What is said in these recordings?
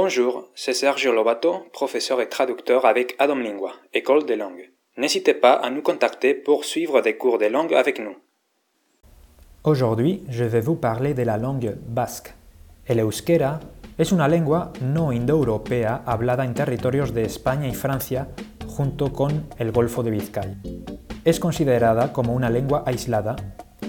Bonjour, c'est Sergio Lobato, professeur et traducteur avec Adam Lingua, École des langues. N'hésitez pas à nous contacter pour suivre des cours de langue avec nous. Aujourd'hui, je vais vous parler de la langue basque. El euskera es una lengua no indoeuropea hablada en territorios de España y Francia junto con el Golfo de Vizcaya. Es considerada como una lengua aislada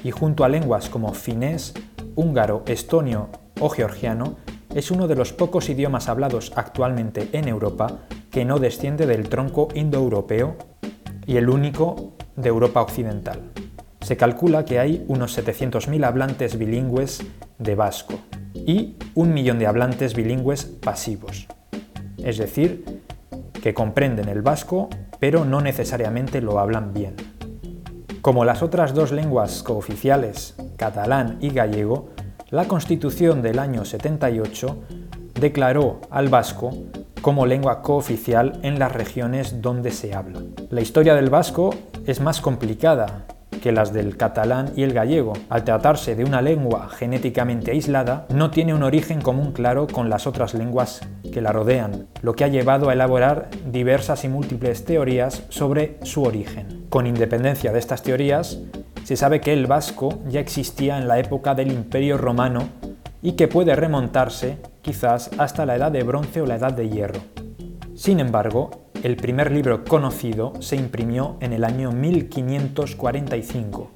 y junto a lenguas como finés, húngaro, estonio o georgiano es uno de los pocos idiomas hablados actualmente en Europa que no desciende del tronco indoeuropeo y el único de Europa Occidental. Se calcula que hay unos 700.000 hablantes bilingües de vasco y un millón de hablantes bilingües pasivos, es decir, que comprenden el vasco pero no necesariamente lo hablan bien. Como las otras dos lenguas cooficiales, catalán y gallego, la Constitución del año 78 declaró al vasco como lengua cooficial en las regiones donde se habla. La historia del vasco es más complicada que las del catalán y el gallego. Al tratarse de una lengua genéticamente aislada, no tiene un origen común claro con las otras lenguas que la rodean, lo que ha llevado a elaborar diversas y múltiples teorías sobre su origen. Con independencia de estas teorías, se sabe que el vasco ya existía en la época del Imperio Romano y que puede remontarse quizás hasta la Edad de Bronce o la Edad de Hierro. Sin embargo, el primer libro conocido se imprimió en el año 1545.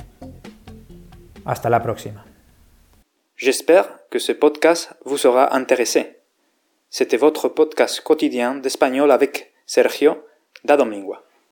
Hasta la próxima. J'espère que ce podcast vous sera intéressé. C'était votre podcast quotidien d'espagnol avec Sergio Dadomingua.